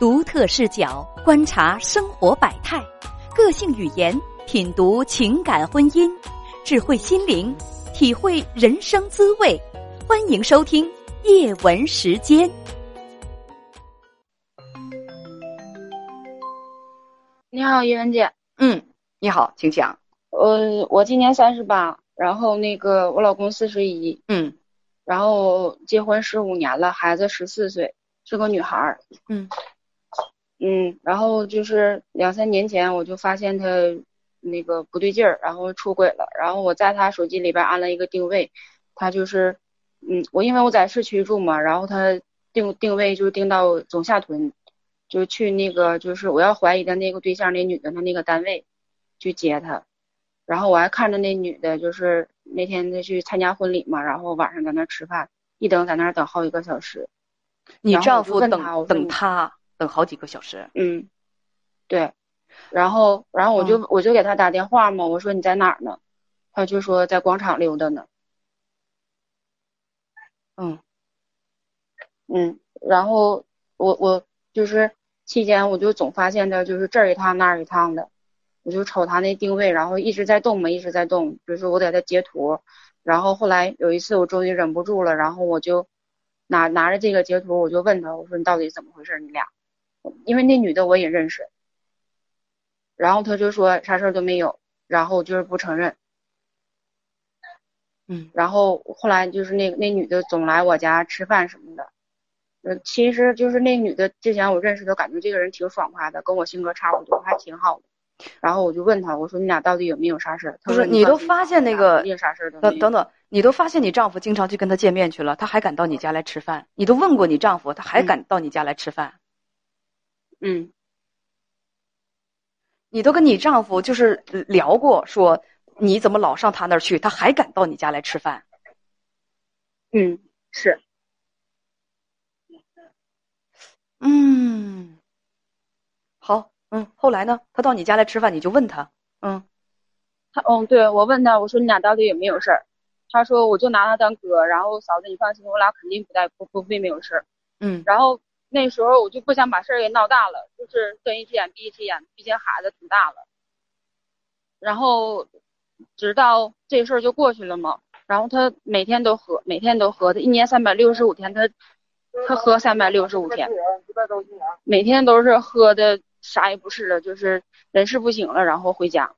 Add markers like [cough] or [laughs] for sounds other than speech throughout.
独特视角观察生活百态，个性语言品读情感婚姻，智慧心灵体会人生滋味。欢迎收听夜文时间。你好，叶文姐。嗯，你好，请讲。呃，我今年三十八，然后那个我老公四十一，嗯然后结婚十五年了，孩子十四岁，是个女孩儿。嗯嗯，然后就是两三年前我就发现他那个不对劲儿，然后出轨了。然后我在他手机里边安了一个定位，他就是，嗯，我因为我在市区住嘛，然后他定定位就定到总下屯，就去那个就是我要怀疑的那个对象那女的她那个单位去接他。然后我还看着那女的，就是那天她去参加婚礼嘛，然后晚上在那儿吃饭，一等在那儿等好几个小时。你丈夫等等他等好几个小时。嗯，对，然后然后我就、我就给他打电话嘛，我说你在哪儿呢？他就说在广场溜达呢。嗯嗯，然后我我就是期间我就总发现他就是这儿一趟那儿一趟的，我就瞅他那定位，然后一直在动嘛，一直在动，就是我给他截图，然后后来有一次我终于忍不住了，然后我就拿拿着这个截图，我就问他，我说你到底怎么回事？你俩，因为那女的我也认识，然后他就说啥事儿都没有，然后就是不承认。嗯然后后来就是那那女的总来我家吃饭什么的，呃，其实就是那女的之前我认识的，感觉这个人挺爽快的，跟我性格差不多，还挺好的。然后我就问他，我说你俩到底有没有啥事不是你都发现那个啥事。等等等，你都发现你丈夫经常去跟他见面去了，他还敢到你家来吃饭？你都问过你丈夫，他还嗯敢到你家来吃饭？嗯你都跟你丈夫就是聊过，说你怎么老上他那儿去，他还敢到你家来吃饭？嗯，是嗯，好，嗯，后来呢？他到你家来吃饭，你就问他，嗯他嗯，对我问他，我说你俩到底有没有事儿？他说我就拿他当哥，然后嫂子你放心，我俩肯定不带不不会没有事儿。嗯然后那时候我就不想把事儿给闹大了，就是睁一只眼闭一只眼，毕竟孩子挺大了。然后直到这事儿就过去了嘛，然后他每天都喝，每天都喝，他一年三百六十五天，他他喝三百六十五天，每天都是喝的啥也不是了，就是人事不省了，然后回家，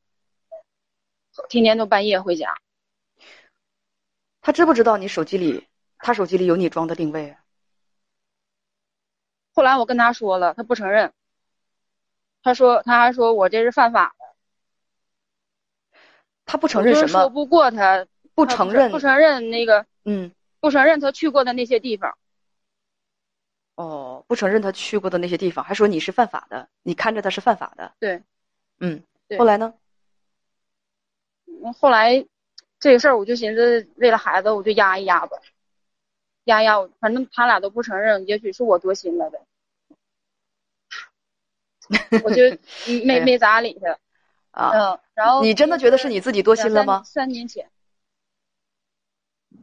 天天都半夜回家。他知不知道你手机里，他手机里有你装的定位啊？后来我跟他说了，他不承认。他说他还说我这是犯法的，他不承认什么？说不过他，他不承认不承认那个嗯，不承认他去过的那些地方。哦，不承认他去过的那些地方，还说你是犯法的，你看着他是犯法的。对，嗯，对后来呢？后来这个事儿我就寻思，为了孩子我就压一压吧，压一压我，反正他俩都不承认，也许是我多心了呗。我就 [laughs] 嗯没哎没咋理他，啊，嗯，然后你真的觉得是你自己多心了吗？三年前，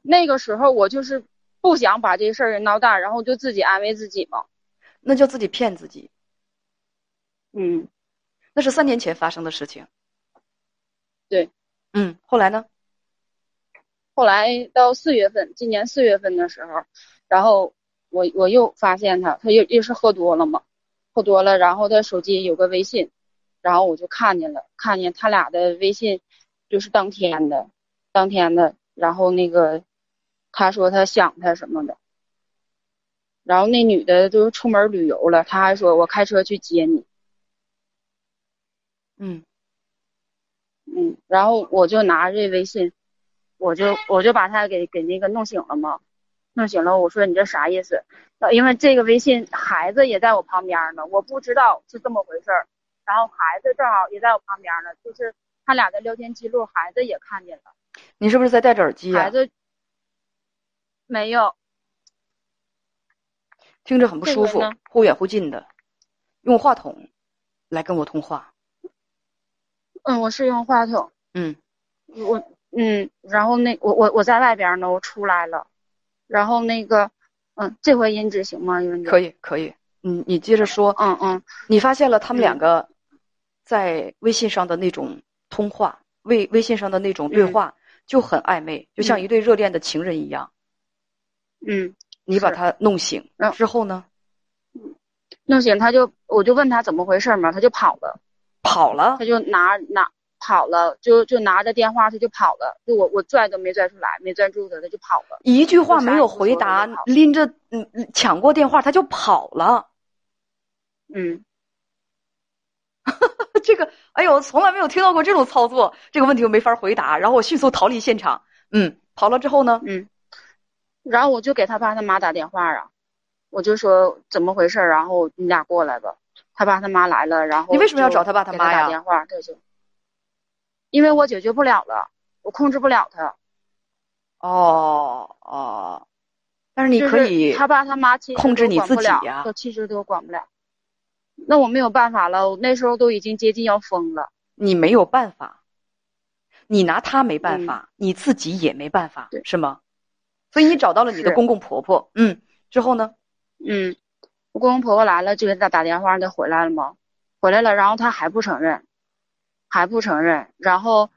那个时候我就是不想把这事儿闹大，然后就自己安慰自己嘛。那就自己骗自己。嗯，那是三年前发生的事情。对，嗯，后来呢？后来到四月份，今年四月份的时候，然后我我又发现他，他又又是喝多了嘛，喝多了，然后他手机有个微信，然后我就看见了，看见他俩的微信就是当天的，当天的，然后那个他说他想他什么的，然后那女的就是出门旅游了，他还说我开车去接你，嗯。嗯，然后我就拿这微信，我就我就把他给给那个弄醒了嘛，弄醒了，我说你这啥意思？呃因为这个微信孩子也在我旁边呢，我不知道是这么回事儿，然后孩子正好也在我旁边呢，就是他俩的聊天记录，孩子也看见了，你是不是在戴着耳机呀、孩子没有，听着很不舒服忽远忽近的，用话筒来跟我通话。嗯，我是用话筒，嗯。我嗯，然后那我我我在外边呢，我出来了，然后那个嗯，这回音质行吗？因为可以可以，嗯，你接着说。嗯嗯，你发现了他们两个在微信上的那种通话，微微信上的那种对话就很暧昧，就像一对热恋的情人一样。嗯，你把他弄醒之后呢？弄醒他就，我就问他怎么回事嘛，他就跑了，跑了，他就拿拿跑了，就就拿着电话他就跑了，就我我拽都没拽出来，没拽住他，他就跑了，一句话没有回答，拎着嗯抢过电话他就跑了，嗯，[laughs] 这个哎呦，从来没有听到过这种操作，这个问题我没法回答，然后我迅速逃离现场，嗯，跑了之后呢，嗯，然后我就给他爸他妈打电话啊。我就说怎么回事然后你俩过来吧。他爸他妈来了，然后你为什么要找他爸他妈呀？打电话，他就因为我解决不了了，我控制不了他。哦哦，但是你可以他爸他妈控制你自己呀，都其实都管不了。那我没有办法了，我那时候都已经接近要疯了。你没有办法，你拿他没办法，你自己也没办法，是吗？所以你找到了你的公公婆婆，嗯，之后呢？嗯，我公公婆婆来了，就给他打电话，他回来了吗？回来了，然后他还不承认，还不承认，然后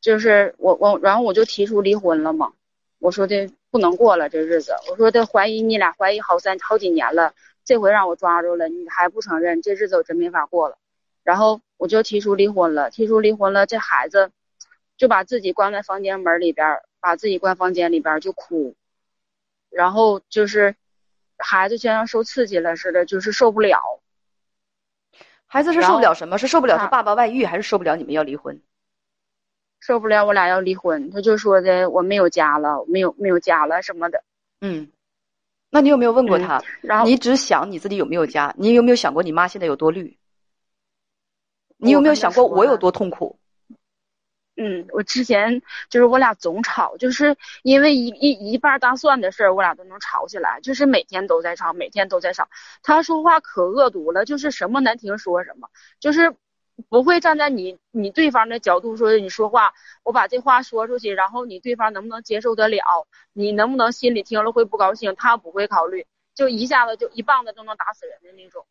就是我我，然后我就提出离婚了嘛。我说的不能过了这日子，我说的怀疑你俩怀疑好三好几年了，这回让我抓住了，你还不承认，这日子我真没法过了。然后我就提出离婚了，提出离婚了，这孩子就把自己关在房间门里边，把自己关房间里边就哭，然后就是。孩子就像受刺激了似的，就是受不了。孩子是受不了什么？是受不了他爸爸外遇，还是受不了你们要离婚？受不了我俩要离婚，他就说的我没有家了，没有没有家了什么的。嗯，那你有没有问过他？然后你只想你自己有没有家？你有没有想过你妈现在有多绿？你有没有想过我有多痛苦？嗯，我之前就是我俩总吵，就是因为一一一半大蒜的事儿，我俩都能吵起来，就是每天都在吵，每天都在吵。他说话可恶毒了，就是什么难听说什么，就是不会站在你你对方的角度说你说话，我把这话说出去，然后你对方能不能接受得了，你能不能心里听了会不高兴，他不会考虑，就一下子就一棒子都能打死人的那种。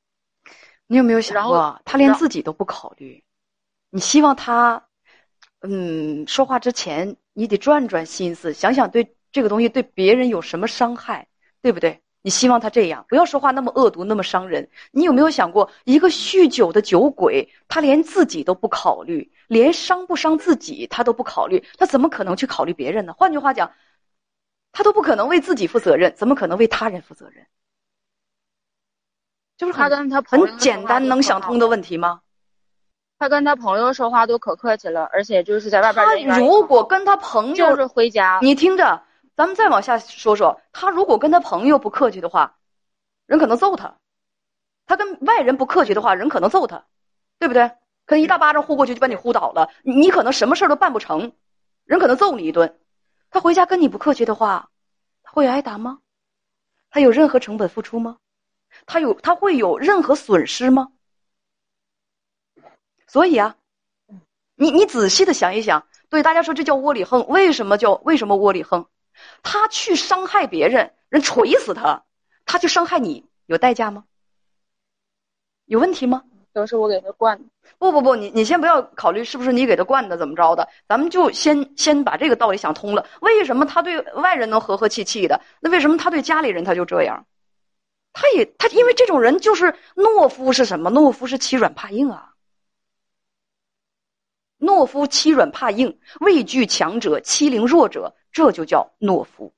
你有没有想过，他连自己都不考虑，你希望他？嗯，说话之前你得转转心思，想想对这个东西对别人有什么伤害，对不对？你希望他这样，不要说话那么恶毒，那么伤人。你有没有想过，一个酗酒的酒鬼，他连自己都不考虑，连伤不伤自己他都不考虑，他怎么可能去考虑别人呢？换句话讲，他都不可能为自己负责任，怎么可能为他人负责任？就是他跟他很简单能想通的问题吗？他跟他朋友说话都可客气了，而且就是在外边。他如果跟他朋友就是回家，你听着，咱们再往下说说。他如果跟他朋友不客气的话，人可能揍他；他跟外人不客气的话，人可能揍他，对不对？可能一大巴掌呼过去就把你呼倒了，你可能什么事儿都办不成，人可能揍你一顿。他回家跟你不客气的话，他会挨打吗？他有任何成本付出吗？他有他会有任何损失吗？所以啊，你你仔细的想一想，对大家说这叫窝里横，为什么叫为什么窝里横？他去伤害别人，人锤死他，他去伤害你，有代价吗？有问题吗？都是我给他惯的。不不不，你你先不要考虑是不是你给他惯的，怎么着的？咱们就先先把这个道理想通了。为什么他对外人能和和气气的？那为什么他对家里人他就这样？他也他因为这种人就是懦夫是什么？懦夫是欺软怕硬啊。懦夫欺软怕硬，畏惧强者，欺凌弱者，这就叫懦夫。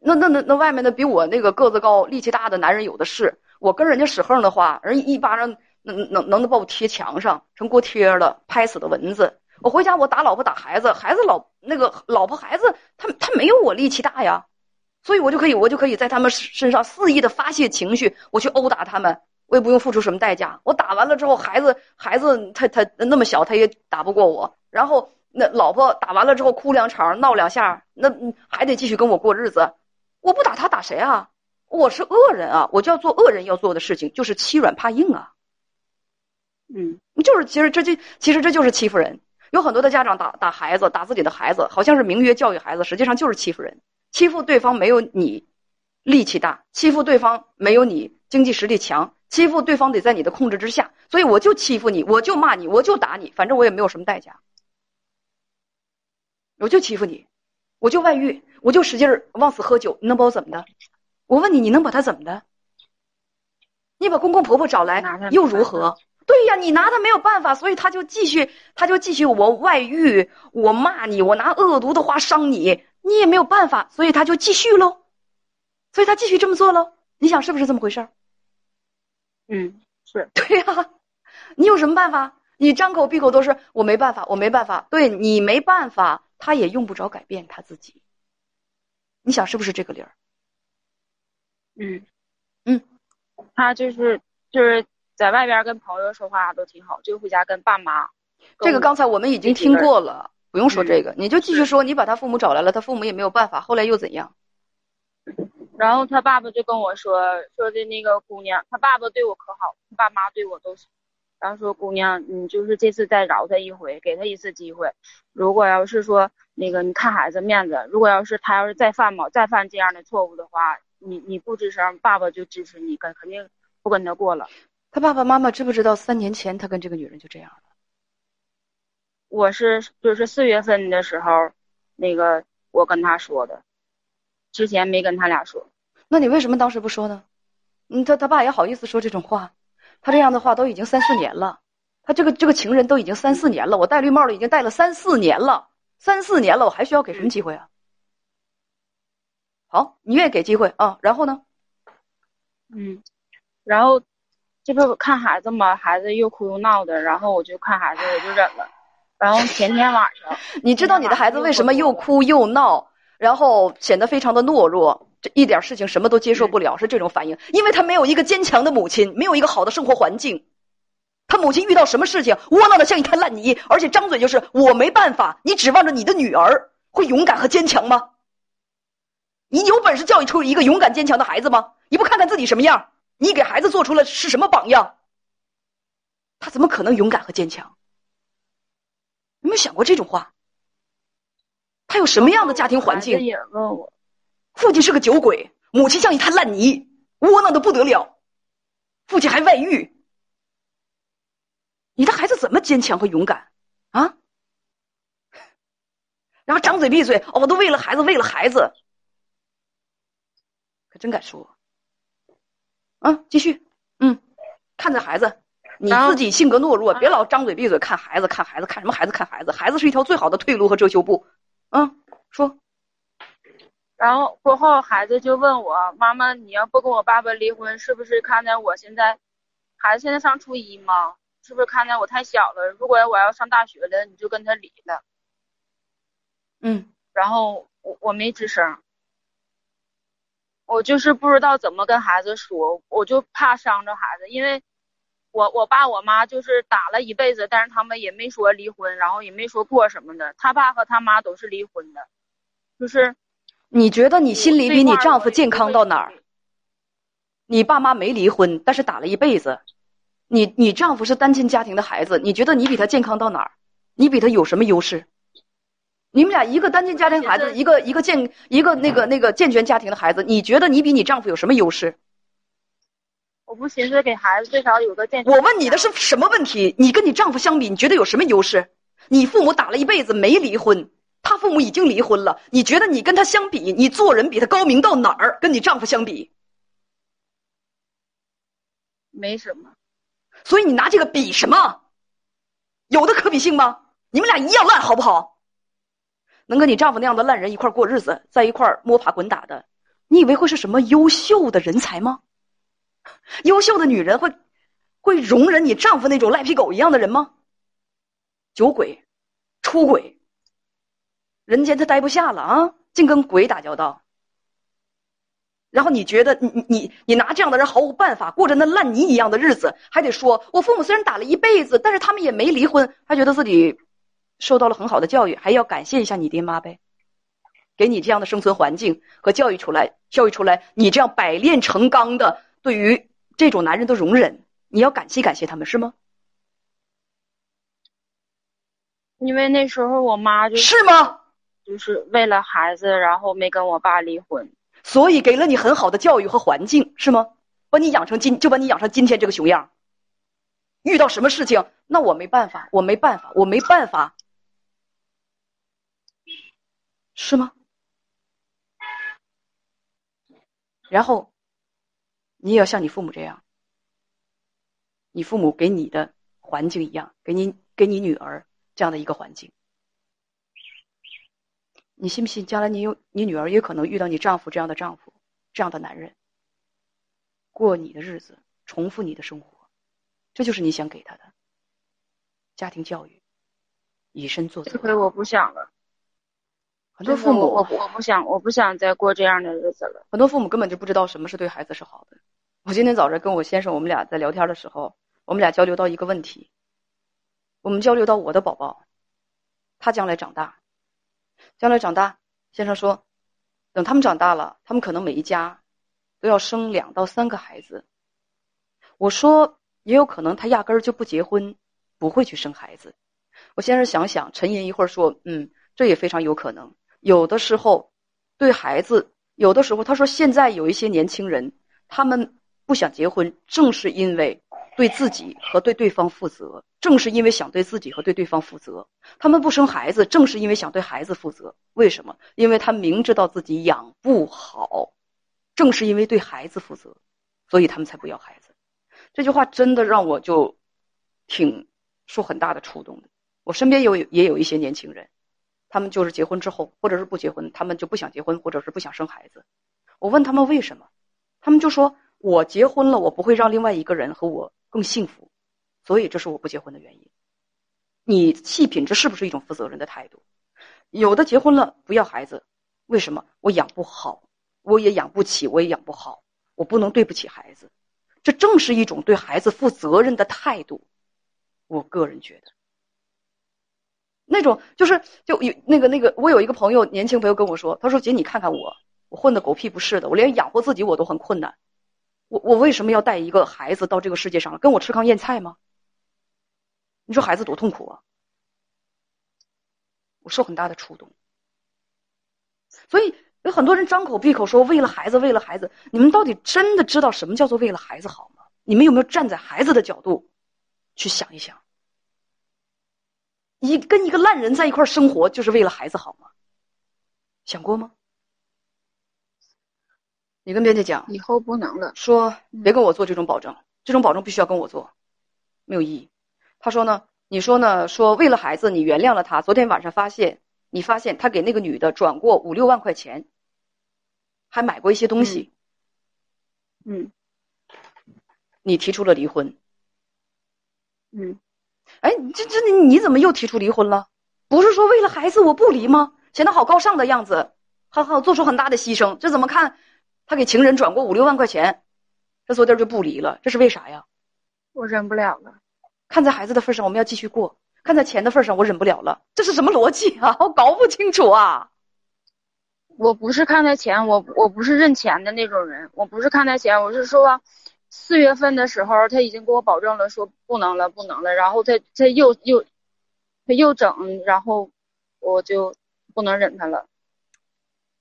那那那那外面的比我那个个子高、力气大的男人有的是。我跟人家使横的话，人一巴掌能能能能把我贴墙上，成锅贴了，拍死的蚊子。我回家我打老婆打孩子，孩子老那个老婆孩子，他他没有我力气大呀，所以我就可以我就可以在他们身上肆意的发泄情绪，我去殴打他们。我也不用付出什么代价，我打完了之后，孩子孩子他他那么小，他也打不过我。然后那老婆打完了之后哭两场闹两下，那还得继续跟我过日子。我不打他打谁啊？我是恶人啊！我就要做恶人要做的事情，就是欺软怕硬啊。嗯，就是其实这就其实这就是欺负人。有很多的家长打打孩子，打自己的孩子，好像是名曰教育孩子，实际上就是欺负人，欺负对方没有你力气大，欺负对方没有你经济实力强，欺负对方得在你的控制之下，所以我就欺负你，我就骂你，我就打你，反正我也没有什么代价，我就欺负你，我就外遇，我就使劲儿往死喝酒，你能把我怎么的？我问你，你能把他怎么的？你把公公婆婆找来又如何？对呀，你拿他没有办法，所以他就继续，他就继续我外遇，我骂你，我拿恶毒的话伤你，你也没有办法，所以他就继续喽。所以他继续这么做喽，你想是不是这么回事儿？嗯，是 [laughs] 对呀，你有什么办法？你张口闭口都是我没办法，我没办法。对你没办法，他也用不着改变他自己。你想是不是这个理儿？嗯嗯，他就是就是在外边跟朋友说话都挺好，就回家跟爸妈。这个刚才我们已经听过了，不用说这个，你就继续说。你把他父母找来了，他父母也没有办法，后来又怎样？然后他爸爸就跟我说说的那个姑娘，他爸爸对我可好，他爸妈对我都行。然后说姑娘，你就是这次再饶他一回，给他一次机会。如果要是说那个你看孩子面子，如果要是他要是再犯嘛，再犯这样的错误的话，你你不吱声，爸爸就支持你，跟肯定不跟他过了。他爸爸妈妈知不知道三年前他跟这个女人就这样了？我是就是四月份的时候，那个我跟他说的。之前没跟他俩说，那你为什么当时不说呢？嗯，他他爸也好意思说这种话，他这样的话都已经三四年了，他这个这个情人都已经三四年了，我戴绿帽了已经戴了三四年了，三四年了，我还需要给什么机会啊？好，你愿意给机会啊？然后呢？嗯，然后这不看孩子嘛，孩子又哭又闹的，然后我就看孩子，我就忍了。然后前天晚上，你知道你的孩子为什么又哭又闹？然后显得非常的懦弱，这一点事情什么都接受不了，是这种反应。因为他没有一个坚强的母亲，没有一个好的生活环境。他母亲遇到什么事情，窝囊的像一滩烂泥，而且张嘴就是我没办法。你指望着你的女儿会勇敢和坚强吗？你有本事教育出一个勇敢坚强的孩子吗？你不看看自己什么样？你给孩子做出了是什么榜样？他怎么可能勇敢和坚强？有没有想过这种话？他有什么样的家庭环境？也问我，父亲是个酒鬼，母亲像一滩烂泥，窝囊的不得了，父亲还外遇。你的孩子怎么坚强和勇敢啊？然后张嘴闭嘴，我都为了孩子，为了孩子，可真敢说。啊，继续，嗯，看着孩子，你自己性格懦弱，别老张嘴闭嘴看孩子，看孩子，看什么孩子？看孩子，孩子是一条最好的退路和遮羞布。嗯，说。然后过后，孩子就问我妈妈：“你要不跟我爸爸离婚，是不是看在我现在，孩子现在上初一嘛？是不是看在我太小了？如果我要上大学了，你就跟他离了。”嗯。然后我我没吱声，我就是不知道怎么跟孩子说，我就怕伤着孩子，因为。我我爸我妈就是打了一辈子，但是他们也没说离婚，然后也没说过什么的。他爸和他妈都是离婚的，就是你觉得你心里比你丈夫健康到哪儿？你爸妈没离婚，但是打了一辈子。你你丈夫是单亲家庭的孩子，你觉得你比他健康到哪儿？你比他有什么优势？你们俩一个单亲家庭孩子，一个一个健一个那个那个健全家庭的孩子，你觉得你比你丈夫有什么优势？我不寻思给孩子最少有个健。我问你的是什么问题？你跟你丈夫相比，你觉得有什么优势？你父母打了一辈子没离婚，他父母已经离婚了。你觉得你跟他相比，你做人比他高明到哪儿？跟你丈夫相比，没什么。所以你拿这个比什么？有的可比性吗？你们俩一样烂，好不好？能跟你丈夫那样的烂人一块过日子，在一块摸爬滚打的，你以为会是什么优秀的人才吗？[laughs] 优秀的女人会会容忍你丈夫那种赖皮狗一样的人吗？酒鬼、出轨，人间他待不下了啊，净跟鬼打交道。然后你觉得你你你拿这样的人毫无办法，过着那烂泥一样的日子，还得说我父母虽然打了一辈子，但是他们也没离婚，还觉得自己受到了很好的教育，还要感谢一下你爹妈呗，给你这样的生存环境和教育出来，教育出来你这样百炼成钢的。对于这种男人的容忍，你要感谢感谢他们是吗？因为那时候我妈就是吗？就是为了孩子，然后没跟我爸离婚。所以给了你很好的教育和环境，是吗？把你养成今就把你养成今天这个熊样。遇到什么事情，那我没办法，我没办法，我没办法，是吗？然后，你也要像你父母这样，你父母给你的环境一样，给你给你女儿这样的一个环境。你信不信？将来你有你女儿也可能遇到你丈夫这样的丈夫，这样的男人，过你的日子，重复你的生活，这就是你想给他的家庭教育，以身作则。这回我不想了。很多父母，我我不想，我不想再过这样的日子了。很多父母根本就不知道什么是对孩子是好的。我今天早上跟我先生，我们俩在聊天的时候，我们俩交流到一个问题，我们交流到我的宝宝，他将来长大。将来长大，先生说，等他们长大了，他们可能每一家都要生两到三个孩子。我说，也有可能他压根儿就不结婚，不会去生孩子。我先生想想，沉吟一会儿说：“嗯，这也非常有可能。有的时候，对孩子，有的时候，他说现在有一些年轻人，他们不想结婚，正是因为。”对自己和对对方负责，正是因为想对自己和对对方负责，他们不生孩子，正是因为想对孩子负责。为什么？因为他明知道自己养不好，正是因为对孩子负责，所以他们才不要孩子。这句话真的让我就挺受很大的触动的。我身边有也有一些年轻人，他们就是结婚之后，或者是不结婚，他们就不想结婚，或者是不想生孩子。我问他们为什么，他们就说：“我结婚了，我不会让另外一个人和我。”更幸福，所以这是我不结婚的原因。你细品，这是不是一种负责任的态度？有的结婚了不要孩子，为什么？我养不好，我也养不起，我也养不好，我不能对不起孩子。这正是一种对孩子负责任的态度。我个人觉得，那种就是就有那个那个，我有一个朋友，年轻朋友跟我说，他说：“姐，你看看我，我混的狗屁不是的，我连养活自己我都很困难。”我我为什么要带一个孩子到这个世界上跟我吃糠咽菜吗？你说孩子多痛苦啊！我受很大的触动。所以有很多人张口闭口说为了孩子，为了孩子，你们到底真的知道什么叫做为了孩子好吗？你们有没有站在孩子的角度去想一想？一跟一个烂人在一块生活，就是为了孩子好吗？想过吗？你跟编辑讲，以后不能了。说别跟我做这种保证，这种保证必须要跟我做，没有意义。他说呢，你说呢？说为了孩子，你原谅了他。昨天晚上发现，你发现他给那个女的转过五六万块钱，还买过一些东西。嗯。你提出了离婚。嗯。哎，这这你你怎么又提出离婚了？不是说为了孩子我不离吗？显得好高尚的样子，好好做出很大的牺牲，这怎么看？他给情人转过五六万块钱，这昨天就不离了，这是为啥呀？我忍不了了。看在孩子的份上，我们要继续过；看在钱的份上，我忍不了了。这是什么逻辑啊？[laughs] 我搞不清楚啊！我不是看在钱，我我不是认钱的那种人。我不是看在钱，我是说，四月份的时候他已经给我保证了，说不能了，不能了。然后他他又又他又整，然后我就不能忍他了。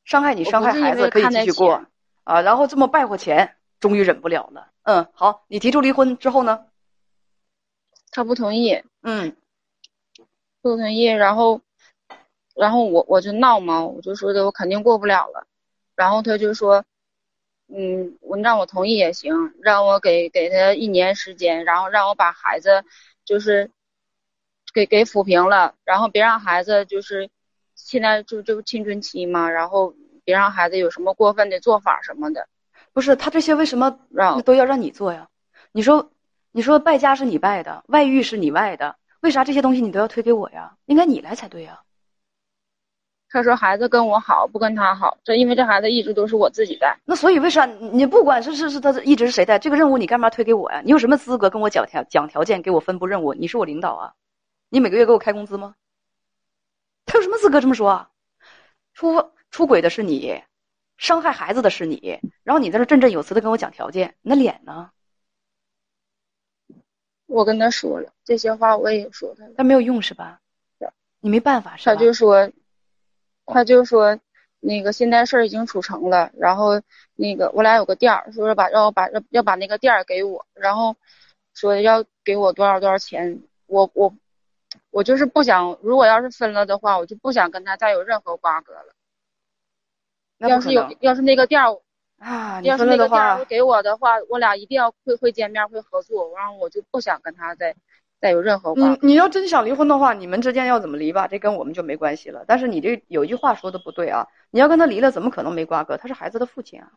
伤害你，伤害孩子，可以继续过。啊，然后这么败坏钱，终于忍不了了。嗯，好，你提出离婚之后呢？他不同意。嗯，不同意。然后，然后我我就闹嘛，我就说的我肯定过不了了。然后他就说，嗯，我让我同意也行，让我给给他一年时间，然后让我把孩子就是给给抚平了，然后别让孩子就是现在就就青春期嘛，然后。别让孩子有什么过分的做法什么的，不是他这些为什么让都要让你做呀？你说，你说败家是你败的，外遇是你外的，为啥这些东西你都要推给我呀？应该你来才对呀。他说孩子跟我好，不跟他好，这因为这孩子一直都是我自己带。那所以为啥你不管是是是他一直是谁带这个任务，你干嘛推给我呀？你有什么资格跟我讲条讲条件，给我分布任务？你是我领导啊，你每个月给我开工资吗？他有什么资格这么说啊？出。出轨的是你，伤害孩子的是你，然后你在这振振有词的跟我讲条件，你那脸呢？我跟他说了这些话，我也说他了，但没有用是吧？你没办法是吧？他就说，他就说，那个现在事儿已经处成了，然后那个我俩有个店儿，说是把让我把要要把那个店儿给我，然后说要给我多少多少钱，我我我就是不想，如果要是分了的话，我就不想跟他再有任何瓜葛了。要是有要是那个店儿啊，要是那个店儿话，给我的话，我俩一定要会会见面会合作，然后我就不想跟他再再有任何。你你要真想离婚的话，你们之间要怎么离吧，这跟我们就没关系了。但是你这有一句话说的不对啊，你要跟他离了，怎么可能没瓜葛？他是孩子的父亲啊，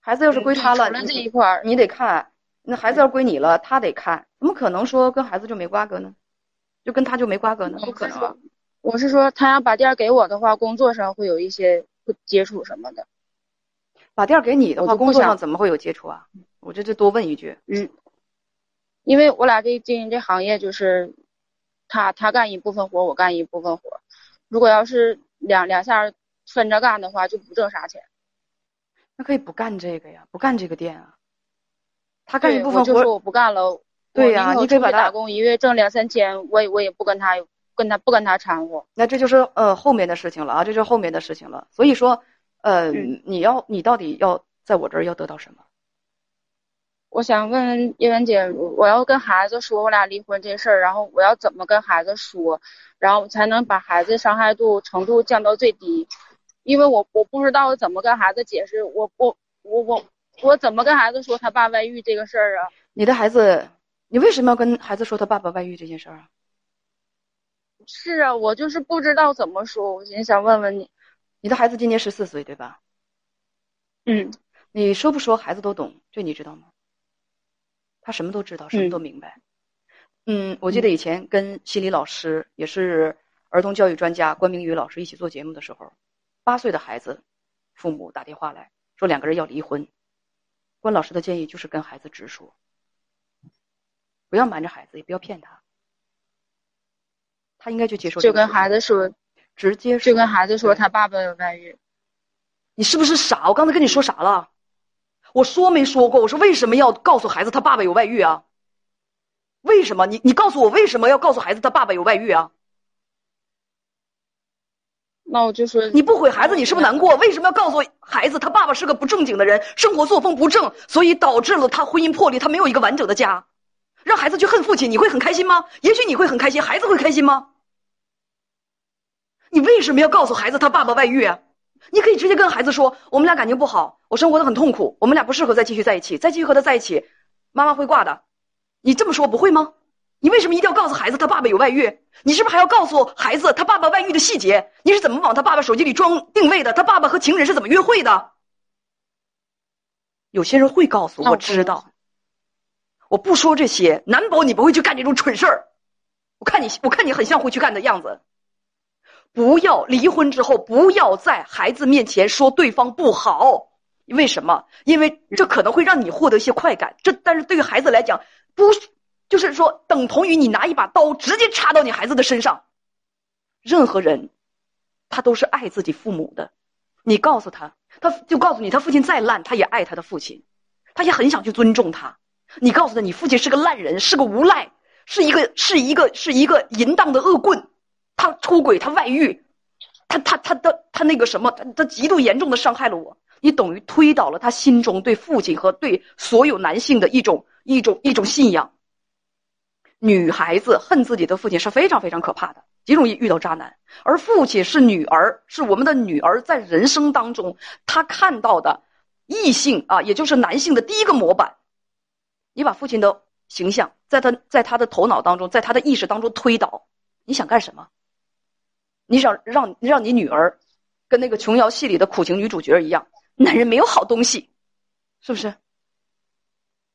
孩子要是归他了，除了这一块儿，你得看，那孩子要归你了，他得看，怎么可能说跟孩子就没瓜葛呢？就跟他就没瓜葛呢？不可能啊！我是说他要把店给我的话，工作上会有一些会接触什么的。把店给你的话，工作上怎么会有接触啊？我这就多问一句，嗯，因为我俩这经营这行业就是，他他干一部分活，我干一部分活。如果要是两两下儿分着干的话，就不挣啥钱。那可以不干这个呀，不干这个店啊。他干一部分活，我就说我不干了。对呀你可以把他出去打工，一个月挣两三千，我也我也不跟他跟他不跟他掺和。那这就是呃后面的事情了啊，这就是后面的事情了。所以说，呃，嗯你要你到底要在我这儿要得到什么？我想问问叶文姐，我要跟孩子说我俩离婚这事儿，然后我要怎么跟孩子说，然后才能把孩子伤害度程度降到最低？因为我我不知道怎么跟孩子解释，我我我我我怎么跟孩子说他爸外遇这个事儿啊？你的孩子，你为什么要跟孩子说他爸爸外遇这件事儿啊？是啊，我就是不知道怎么说，我也想问问你。你的孩子今年十四岁，对吧？嗯你说不说孩子都懂，这你知道吗？他什么都知道，什么嗯都明白。嗯，我记得以前跟心理老师，也是儿童教育专家关明宇老师一起做节目的时候，八岁的孩子，父母打电话来说两个人要离婚，关老师的建议就是跟孩子直说，不要瞒着孩子，也不要骗他，他应该去接受就跟孩子说，直接说就跟孩子说他爸爸有外遇。你是不是傻？我刚才跟你说啥了？我说没说过？我说为什么要告诉孩子他爸爸有外遇啊？为什么？你你告诉我为什么要告诉孩子他爸爸有外遇啊？那我就说你不毁孩子，你是不是难过？为什么要告诉孩子他爸爸是个不正经的人，生活作风不正，所以导致了他婚姻破裂，他没有一个完整的家，让孩子去恨父亲，你会很开心吗？也许你会很开心，孩子会开心吗？你为什么要告诉孩子他爸爸外遇啊？你可以直接跟孩子说，我们俩感情不好，我生活的很痛苦，我们俩不适合再继续在一起，再继续和他在一起，妈妈会挂的。你这么说不会吗？你为什么一定要告诉孩子他爸爸有外遇？你是不是还要告诉孩子他爸爸外遇的细节？你是怎么往他爸爸手机里装定位的？他爸爸和情人是怎么约会的？有些人会告诉我，我知道。我不说这些，难保你不会去干这种蠢事儿。我看你，我看你很像会去干的样子。不要离婚之后，不要在孩子面前说对方不好。为什么？因为这可能会让你获得一些快感。这但是对于孩子来讲，不就是说等同于你拿一把刀直接插到你孩子的身上。任何人，他都是爱自己父母的。你告诉他，他就告诉你，他父亲再烂，他也爱他的父亲，他也很想去尊重他。你告诉他，你父亲是个烂人，是个无赖，是一个是一个是一个淫荡的恶棍，他出轨，他外遇，他他他他他那个什么，他他极度严重的伤害了我。你等于推倒了他心中对父亲和对所有男性的一种一种一种信仰。女孩子恨自己的父亲是非常非常可怕的，极容易遇到渣男。而父亲是女儿，是我们的女儿，在人生当中，她看到的异性啊，也就是男性的第一个模板。你把父亲的形象在他在他的头脑当中，在他的意识当中推倒，你想干什么？你想让让你女儿跟那个琼瑶戏里的苦情女主角一样，男人没有好东西，是不是？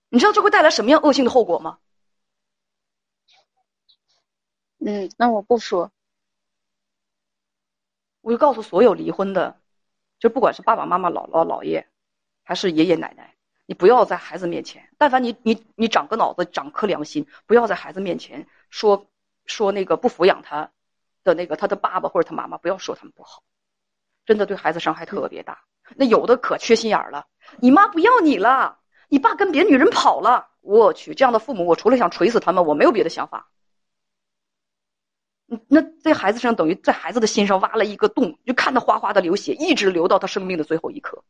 你知道这会带来什么样恶性的后果吗？嗯，那我不说。我就告诉所有离婚的，就不管是爸爸妈妈、姥姥姥爷，还是爷爷奶奶，你不要在孩子面前，但凡你你你长个脑子、长颗良心，不要在孩子面前说说那个不抚养他的那个他的爸爸或者他妈妈，不要说他们不好，真的对孩子伤害特别大。那有的可缺心眼了，你妈不要你了，你爸跟别的女人跑了，我去，这样的父母，我除了想锤死他们，我没有别的想法。那在孩子身上等于在孩子的心上挖了一个洞，就看他哗哗的流血，一直流到他生命的最后一刻。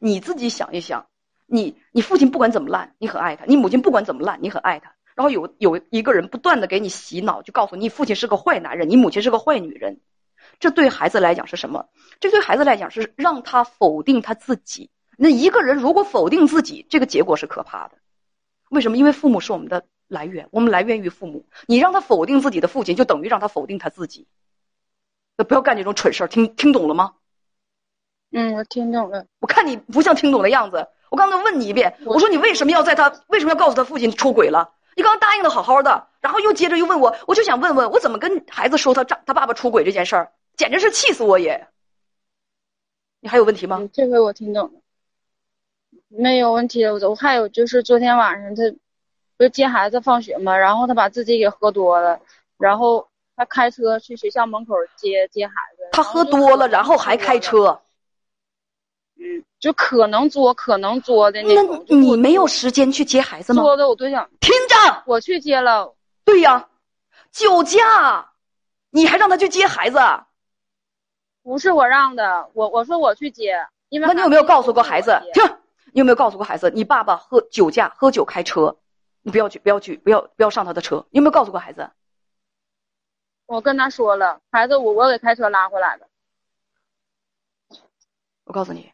你自己想一想，你你父亲不管怎么烂，你很爱他；你母亲不管怎么烂，你很爱他。然后有有一个人不断的给你洗脑，就告诉你父亲是个坏男人，你母亲是个坏女人。这对孩子来讲是什么？这对孩子来讲是让他否定他自己。那一个人如果否定自己，这个结果是可怕的。为什么？因为父母是我们的来源，我们来源于父母。你让他否定自己的父亲，就等于让他否定他自己。那不要干这种蠢事儿，听听懂了吗？嗯，我听懂了。我看你不像听懂的样子。我刚才问你一遍，我说你为什么要在他为什么要告诉他父亲出轨了？你刚刚答应的好好的，然后又接着又问我，我就想问问我怎么跟孩子说他丈他爸爸出轨这件事儿，简直是气死我也。你还有问题吗？这回我听懂了，没有问题我还有就是昨天晚上他不是接孩子放学嘛，然后他把自己给喝多了，然后他开车去学校门口接接孩子。他喝多了，然后还开车。嗯，就可能作，可能作的那种。你没有时间去接孩子吗？作的我对象听着，我去接了。对呀，酒驾，你还让他去接孩子？不是我让的，我我说我去接，因为那你有没有告诉过孩子？听，你有没有告诉过孩子，你爸爸喝酒驾、喝酒开车，你不要去，不要去，不要不要上他的车？你有没有告诉过孩子？我跟他说了，孩子，我我给开车拉回来的。我告诉你。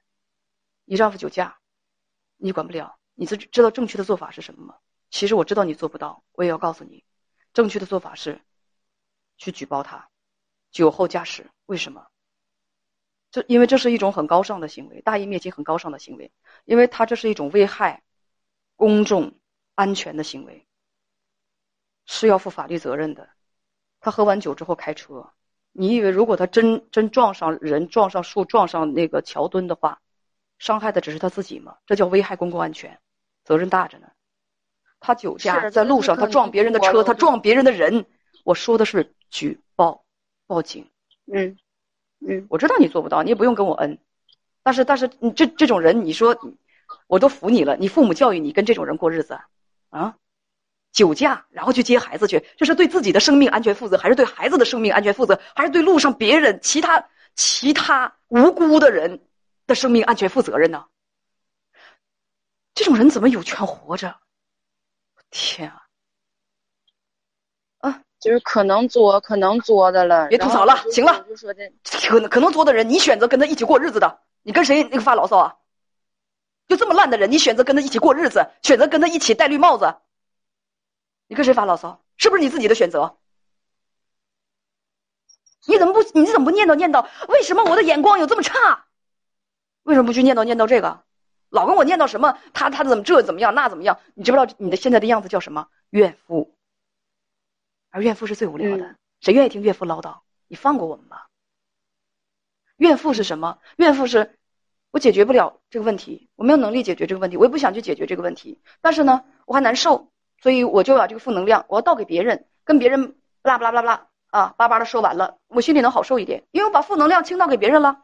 你丈夫酒驾，你管不了。你知知道正确的做法是什么吗？其实我知道你做不到，我也要告诉你，正确的做法是去举报他酒后驾驶。为什么？这因为这是一种很高尚的行为，大义灭亲很高尚的行为，因为他这是一种危害公众安全的行为，是要负法律责任的。他喝完酒之后开车，你以为如果他真真撞上人、撞上树、撞上那个桥墩的话？伤害的只是他自己吗？这叫危害公共安全，责任大着呢。他酒驾在路上，他撞别人的车，他撞别人的人。我说的是举报、报警。嗯嗯，我知道你做不到，你也不用跟我恩。但是但是你这这种人，你说我都服你了。你父母教育你跟这种人过日子啊？酒驾然后去接孩子去，这是对自己的生命安全负责，还是对孩子的生命安全负责，还是对路上别人其他其他无辜的人？的生命安全负责任呢？这种人怎么有权活着？天啊！啊，就是可能作，可能作的了。别吐槽了，行了。就说这可能可能作的人，你选择跟他一起过日子的，你跟谁那个发牢骚啊？就这么烂的人，你选择跟他一起过日子，选择跟他一起戴绿帽子，你跟谁发牢骚？是不是你自己的选择？你怎么不？你怎么不念叨念叨？为什么我的眼光有这么差？为什么不去念叨念叨这个？老跟我念叨什么？他他怎么这怎么样那怎么样？你知不知道你的现在的样子叫什么？怨妇。而怨妇是最无聊的，谁愿意听怨妇唠叨？你放过我们吧。怨妇是什么？怨妇是，我解决不了这个问题，我没有能力解决这个问题，我也不想去解决这个问题。但是呢，我还难受，所以我就把这个负能量我要倒给别人，跟别人巴拉巴拉巴拉啊巴巴的说完了，我心里能好受一点，因为我把负能量倾倒给别人了。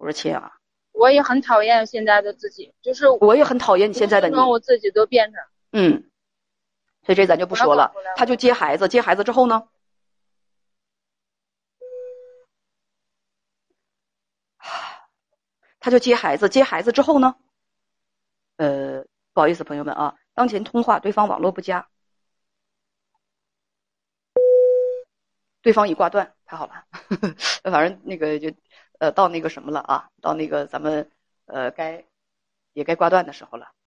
我说亲啊，我也很讨厌现在的自己，就是我也很讨厌你现在的你，我自己都变成嗯，所以这咱就不说了。他就接孩子，接孩子之后呢，他就接孩子，接孩子之后呢，呃，不好意思，朋友们啊，当前通话对方网络不佳，对方已挂断，太好了，[laughs] 反正那个就。呃，到那个什么了啊？到那个咱们呃该也该挂断的时候了。